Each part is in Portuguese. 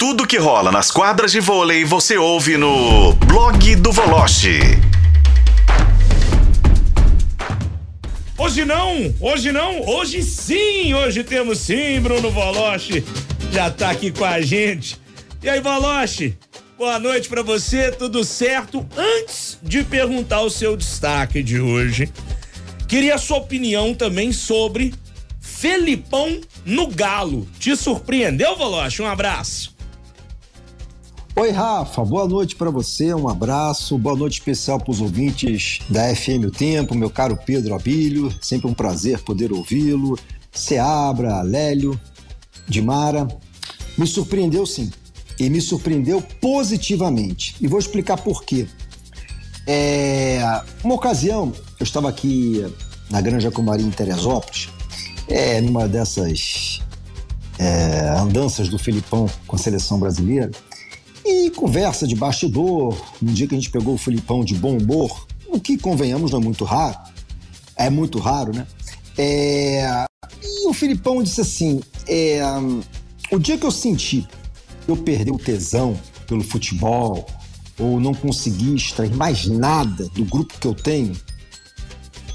Tudo que rola nas quadras de vôlei você ouve no blog do Voloche. Hoje não, hoje não, hoje sim, hoje temos sim, Bruno Voloche. Já tá aqui com a gente. E aí, Voloche? Boa noite para você, tudo certo? Antes de perguntar o seu destaque de hoje, queria a sua opinião também sobre Felipão no Galo. Te surpreendeu, Voloche? Um abraço. Oi, Rafa, boa noite para você, um abraço, boa noite especial para os ouvintes da FM O Tempo, meu caro Pedro Abílio, sempre um prazer poder ouvi-lo, Seabra, Lélio, Dimara. Me surpreendeu sim, e me surpreendeu positivamente, e vou explicar por quê. É, uma ocasião, eu estava aqui na Granja Comari em Teresópolis, é, numa dessas é, andanças do Filipão com a seleção brasileira, e conversa de bastidor, um dia que a gente pegou o Filipão de bom humor, o que, convenhamos, não é muito raro. É muito raro, né? É... E o Filipão disse assim: é... o dia que eu senti eu perdi o tesão pelo futebol, ou não consegui extrair mais nada do grupo que eu tenho,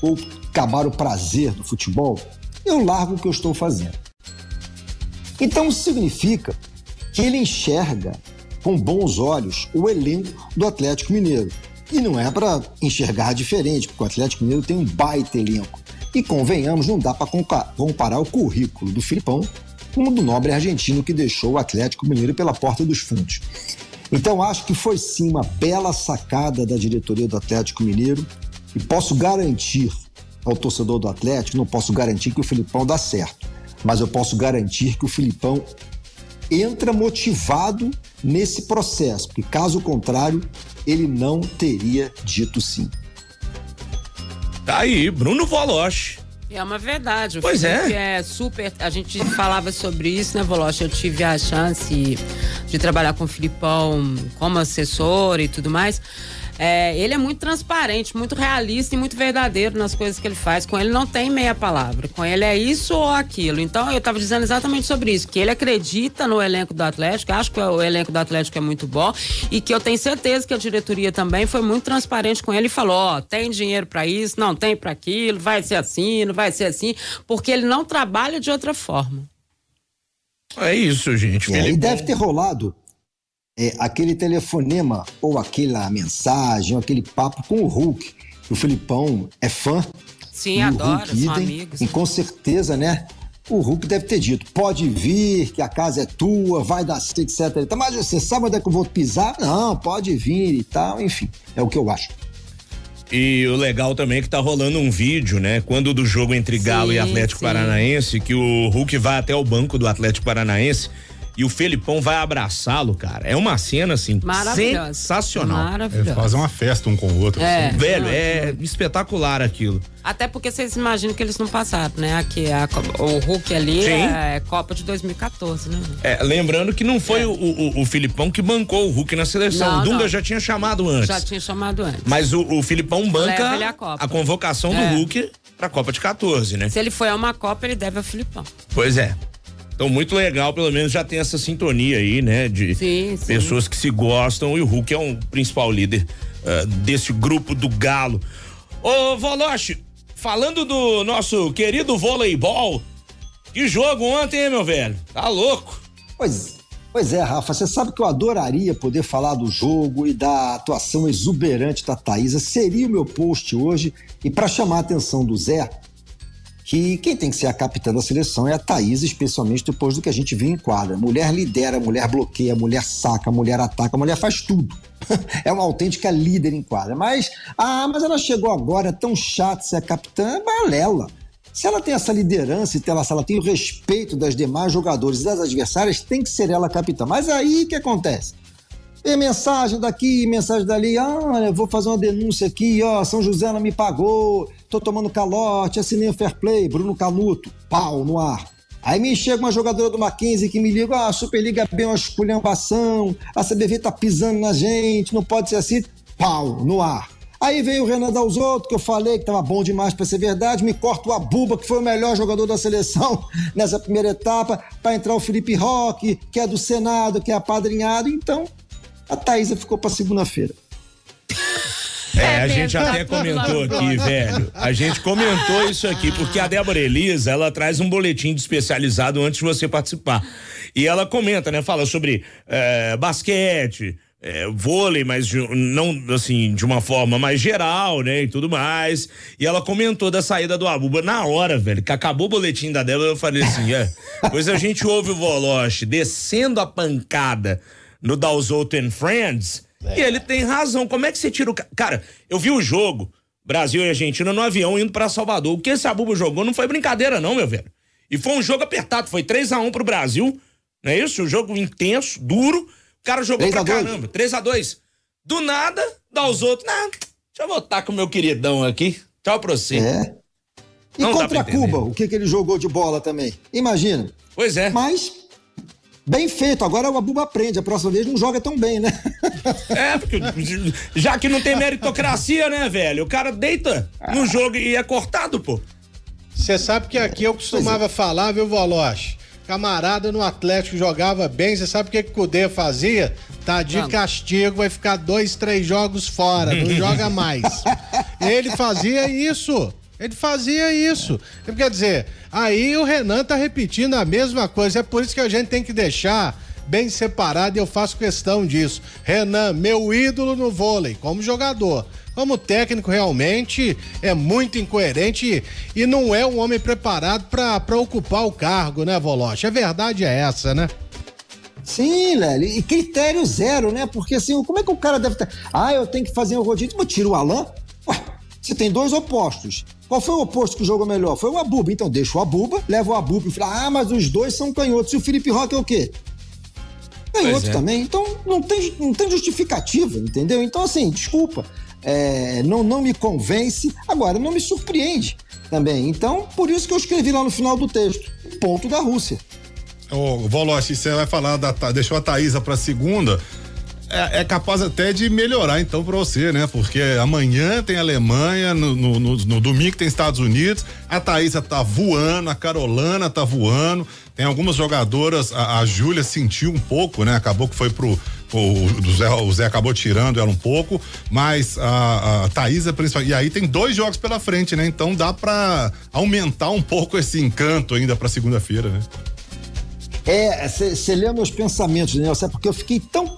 ou acabar o prazer do futebol, eu largo o que eu estou fazendo. Então significa que ele enxerga com bons olhos o elenco do Atlético Mineiro. E não é para enxergar diferente, porque o Atlético Mineiro tem um baita elenco. E convenhamos, não dá para comparar o currículo do Filipão com o do nobre argentino que deixou o Atlético Mineiro pela porta dos fundos. Então acho que foi sim uma bela sacada da diretoria do Atlético Mineiro e posso garantir ao torcedor do Atlético, não posso garantir que o Filipão dá certo, mas eu posso garantir que o Filipão entra motivado nesse processo, porque caso contrário, ele não teria dito sim. Tá aí, Bruno Voloche. É uma verdade. O pois Felipe é. é super. A gente falava sobre isso, né, Voloche? Eu tive a chance de trabalhar com o Filipão como assessor e tudo mais. É, ele é muito transparente, muito realista e muito verdadeiro nas coisas que ele faz. Com ele não tem meia palavra. Com ele é isso ou aquilo. Então eu estava dizendo exatamente sobre isso, que ele acredita no elenco do Atlético, acho que o elenco do Atlético é muito bom e que eu tenho certeza que a diretoria também foi muito transparente com ele e falou: ó, oh, tem dinheiro para isso, não tem para aquilo, vai ser assim, não vai ser assim, porque ele não trabalha de outra forma. É isso, gente. É, e deve ter rolado é, aquele telefonema ou aquela mensagem ou aquele papo com o Hulk. O Filipão é fã. Sim, adoro, Hulk, são amigos. E com certeza, né? O Hulk deve ter dito: pode vir, que a casa é tua, vai dar etc. Mas você sabe onde é que eu vou pisar? Não, pode vir e tal. Enfim, é o que eu acho. E o legal também é que tá rolando um vídeo, né? Quando do jogo entre Galo sim, e Atlético sim. Paranaense, que o Hulk vai até o banco do Atlético Paranaense e o Felipão vai abraçá-lo, cara. É uma cena assim sensacional. Maravilhosa. É, fazer uma festa um com o outro. É, assim. Velho, é espetacular aquilo. Até porque vocês imaginam que eles não passaram, né? Aqui a, o Hulk ali é, é, Copa de 2014, né? É, lembrando que não foi é. o, o, o, Filipão que bancou o Hulk na seleção. Não, o Dunga não. já tinha chamado antes. Já tinha chamado antes. Mas o, o Filipão banca a, a, convocação do é. Hulk pra Copa de 14, né? Se ele foi a uma Copa, ele deve ao Filipão. Pois é. Então, muito legal, pelo menos já tem essa sintonia aí, né? De sim, sim. pessoas que se gostam e o Hulk é um principal líder uh, desse grupo do Galo. Ô, Voloche, falando do nosso querido voleibol, que jogo ontem, hein, meu velho? Tá louco? Pois, pois é, Rafa, você sabe que eu adoraria poder falar do jogo e da atuação exuberante da Thaisa. Seria o meu post hoje. E para chamar a atenção do Zé, que quem tem que ser a capitã da seleção é a Thaís, especialmente depois do que a gente viu em quadra. Mulher lidera, mulher bloqueia, mulher saca, mulher ataca, mulher faz tudo. é uma autêntica líder em quadra. Mas, ah, mas ela chegou agora, é tão chato ser a capitã, é balela. Se ela tem essa liderança e se ela tem o respeito das demais jogadores e das adversárias, tem que ser ela a capitã. Mas aí o que acontece? Tem mensagem daqui, mensagem dali. Ah, vou fazer uma denúncia aqui, ó. São José não me pagou, tô tomando calote, assinei o fair play, Bruno Canuto, pau no ar. Aí me chega uma jogadora do Mackenzie que me liga, ah, a Superliga é bem uma esculhambação, a CBV tá pisando na gente, não pode ser assim, pau no ar. Aí veio o Renan Dalzotto, que eu falei que tava bom demais para ser verdade, me corta o Abuba, que foi o melhor jogador da seleção nessa primeira etapa, para entrar o Felipe Roque, que é do Senado, que é apadrinhado. Então, a Thaisa ficou para segunda-feira. É, é, a gente até comentou aqui, velho. A gente comentou isso aqui, porque a Débora Elisa, ela traz um boletim de especializado antes de você participar. E ela comenta, né? Fala sobre é, basquete, é, vôlei, mas de, não assim, de uma forma mais geral, né? E tudo mais. E ela comentou da saída do Abuba. Na hora, velho, que acabou o boletim da Débora, eu falei assim: é. Pois a gente ouve o Voloche descendo a pancada no Dalzotto and Friends é. E ele tem razão. Como é que você tira o. Cara, eu vi o jogo, Brasil e Argentina, no avião indo para Salvador. O que esse Abubo jogou não foi brincadeira, não, meu velho. E foi um jogo apertado. Foi 3 a 1 pro Brasil. Não é isso? Um jogo intenso, duro. O cara jogou pra caramba. 3 a 2 Do nada, dá os outros. Não, deixa eu voltar com o meu queridão aqui. Tchau pra você. É. E não contra Cuba, o que, que ele jogou de bola também? Imagina. Pois é. Mas Bem feito, agora o Abuba aprende, a próxima vez não joga tão bem, né? É, porque já que não tem meritocracia, né, velho? O cara deita no jogo e é cortado, pô. Você sabe que aqui eu costumava é. falar, viu, Voloche? Camarada no Atlético jogava bem, você sabe o que, que o Cudê fazia? Tá de Vamos. castigo, vai ficar dois, três jogos fora, não joga mais. Ele fazia isso. Ele fazia isso. Quer dizer, aí o Renan tá repetindo a mesma coisa. É por isso que a gente tem que deixar bem separado e eu faço questão disso. Renan, meu ídolo no vôlei, como jogador. Como técnico, realmente é muito incoerente e não é um homem preparado para ocupar o cargo, né, Voloche? A verdade é essa, né? Sim, Lélio, e critério zero, né? Porque assim, como é que o cara deve estar. Ah, eu tenho que fazer um rodízio, mas tira o Alain. Ué, você tem dois opostos. Qual foi o oposto que jogou melhor? Foi o Abuba. Então deixa o Abuba, leva o Abuba e fala: ah, mas os dois são canhotos. E o Felipe Roque é o quê? Canhoto é. também. Então não tem, não tem justificativa, entendeu? Então, assim, desculpa. É, não, não me convence. Agora, não me surpreende também. Então, por isso que eu escrevi lá no final do texto: ponto da Rússia. Ô, Voloche, você vai falar da. Deixou a Thaísa pra segunda é, é, capaz até de melhorar então para você, né? Porque amanhã tem Alemanha, no, no, no, no, domingo tem Estados Unidos, a Thaísa tá voando, a Carolana tá voando, tem algumas jogadoras, a, a Júlia sentiu um pouco, né? Acabou que foi pro. O, Zé, o Zé acabou tirando ela um pouco, mas a, a Thaísa principalmente. E aí tem dois jogos pela frente, né? Então dá para aumentar um pouco esse encanto ainda para segunda-feira, né? É, você lê meus pensamentos, né? Porque eu fiquei tão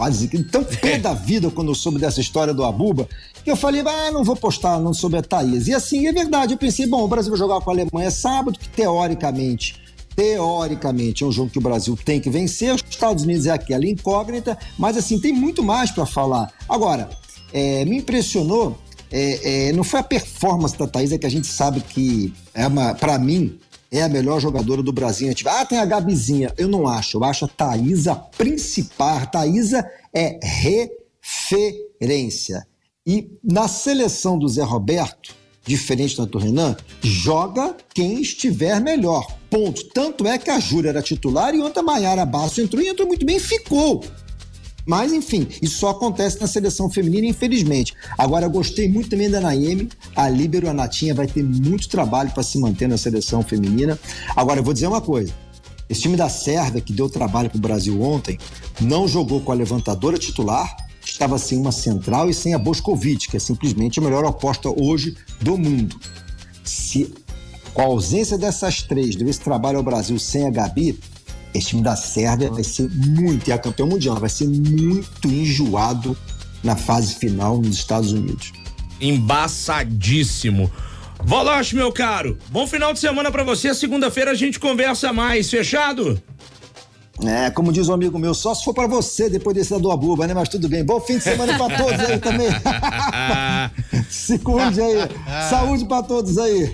quase tão pé da vida quando eu soube dessa história do Abuba, que eu falei, ah, não vou postar não sobre a Thaís. E assim, é verdade, eu pensei, bom, o Brasil vai jogar com a Alemanha sábado, que teoricamente, teoricamente é um jogo que o Brasil tem que vencer, os Estados Unidos é aquela incógnita, mas assim, tem muito mais para falar. Agora, é, me impressionou, é, é, não foi a performance da Thaís, é que a gente sabe que, é para mim, é a melhor jogadora do Brasil. Ah, tem a Gabizinha. Eu não acho. Eu acho a Thaísa principal. A Thaísa é referência. E na seleção do Zé Roberto, diferente da Renan, joga quem estiver melhor. Ponto. Tanto é que a Júlia era titular e ontem a Maiara Basso entrou e entrou muito bem e ficou. Mas, enfim, isso só acontece na seleção feminina, infelizmente. Agora, gostei muito também da Naemi. A Líbero, a Natinha, vai ter muito trabalho para se manter na seleção feminina. Agora, eu vou dizer uma coisa. Esse time da Sérvia, que deu trabalho para o Brasil ontem, não jogou com a levantadora titular, estava sem uma central e sem a Boscovic, que é simplesmente a melhor aposta hoje do mundo. Se com a ausência dessas três, desse trabalho ao Brasil sem a Gabi, esse time da Sérvia vai ser muito, e a campeão mundial, vai ser muito enjoado na fase final nos Estados Unidos. Embaçadíssimo. Voloche, meu caro, bom final de semana para você. Segunda-feira a gente conversa mais, fechado? É, como diz um amigo meu, só se for para você depois desse da do Abuba, né? Mas tudo bem. Bom fim de semana para todos aí também. Se cuide aí. Saúde para todos aí.